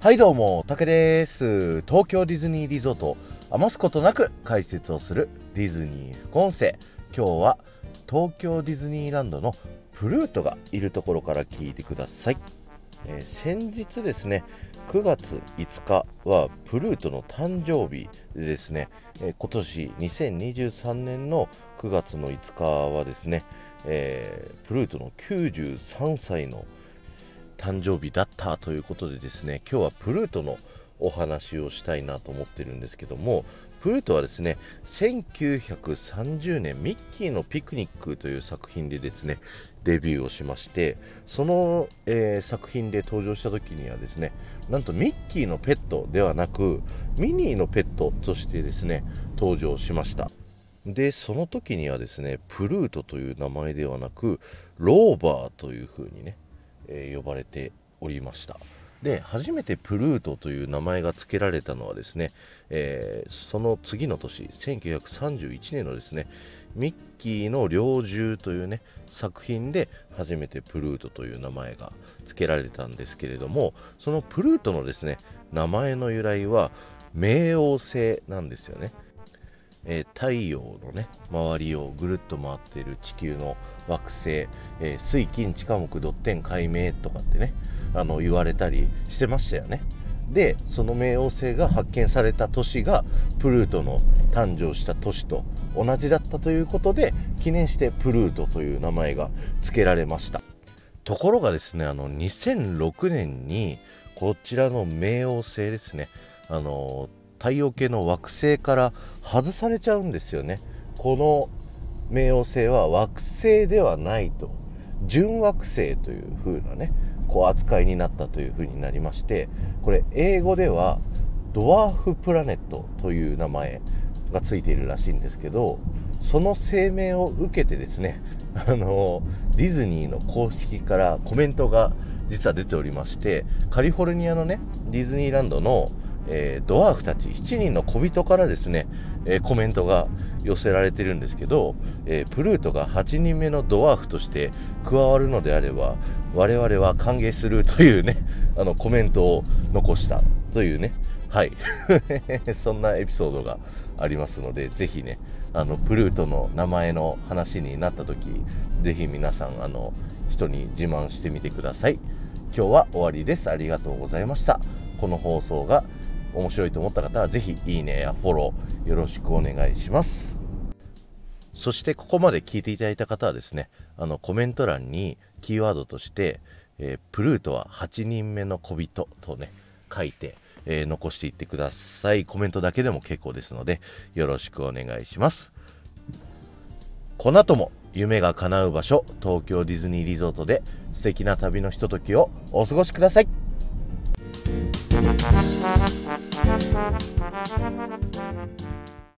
はいどうも、竹です。東京ディズニーリゾート余すことなく解説をするディズニー副音声。今日は東京ディズニーランドのプルートがいるところから聞いてください。えー、先日ですね、9月5日はプルートの誕生日でですね、えー、今年2023年の9月の5日はですね、えー、プルートの93歳の誕生日誕生日だったということでですね今日はプルートのお話をしたいなと思ってるんですけどもプルートはですね1930年ミッキーのピクニックという作品でですねデビューをしましてその、えー、作品で登場した時にはですねなんとミッキーのペットではなくミニーのペットとしてですね登場しました。でその時にはですねプルートという名前ではなくローバーという風にねえー、呼ばれておりました。で初めてプルートという名前が付けられたのはですね、えー、その次の年1931年のですねミッキーの猟銃というね作品で初めてプルートという名前が付けられたんですけれどもそのプルートのですね名前の由来は冥王星なんですよね。えー、太陽のね周りをぐるっと回っている地球の惑星、えー、水金地下木土天海明とかってねあの言われたりしてましたよね。でその冥王星が発見された年がプルートの誕生した年と同じだったということで記念してプルートという名前が付けられました。ところがですねあの2006年にこちらの冥王星ですねあの太陽系の惑星から外されちゃうんですよね。この冥王星は惑星ではないと。準惑星という風なねこう扱いになったという風になりましてこれ英語ではドワーフプラネットという名前がついているらしいんですけどその声明を受けてですねあのディズニーの公式からコメントが実は出ておりましてカリフォルニアのねディズニーランドのえー、ドワーフたち7人の小人からですね、えー、コメントが寄せられてるんですけど、えー、プルートが8人目のドワーフとして加わるのであれば我々は歓迎するというね あのコメントを残したというね。はい。そんなエピソードがありますのでぜひねあのプルートの名前の話になった時ぜひ皆さんあの人に自慢してみてください。今日は終わりです。ありがとうございました。この放送が面白いと思った方はぜひいいねやフォローよろしくお願いします。そしてここまで聞いていただいた方はですねあのコメント欄にキーワードとして「えー、プルートは8人目の小人」とね書いて、えー、残していってください。コメントだけでも結構ですのでよろしくお願いします。この後も夢が叶う場所東京ディズニーリゾートで素敵な旅のひとときをお過ごしください。Thank you.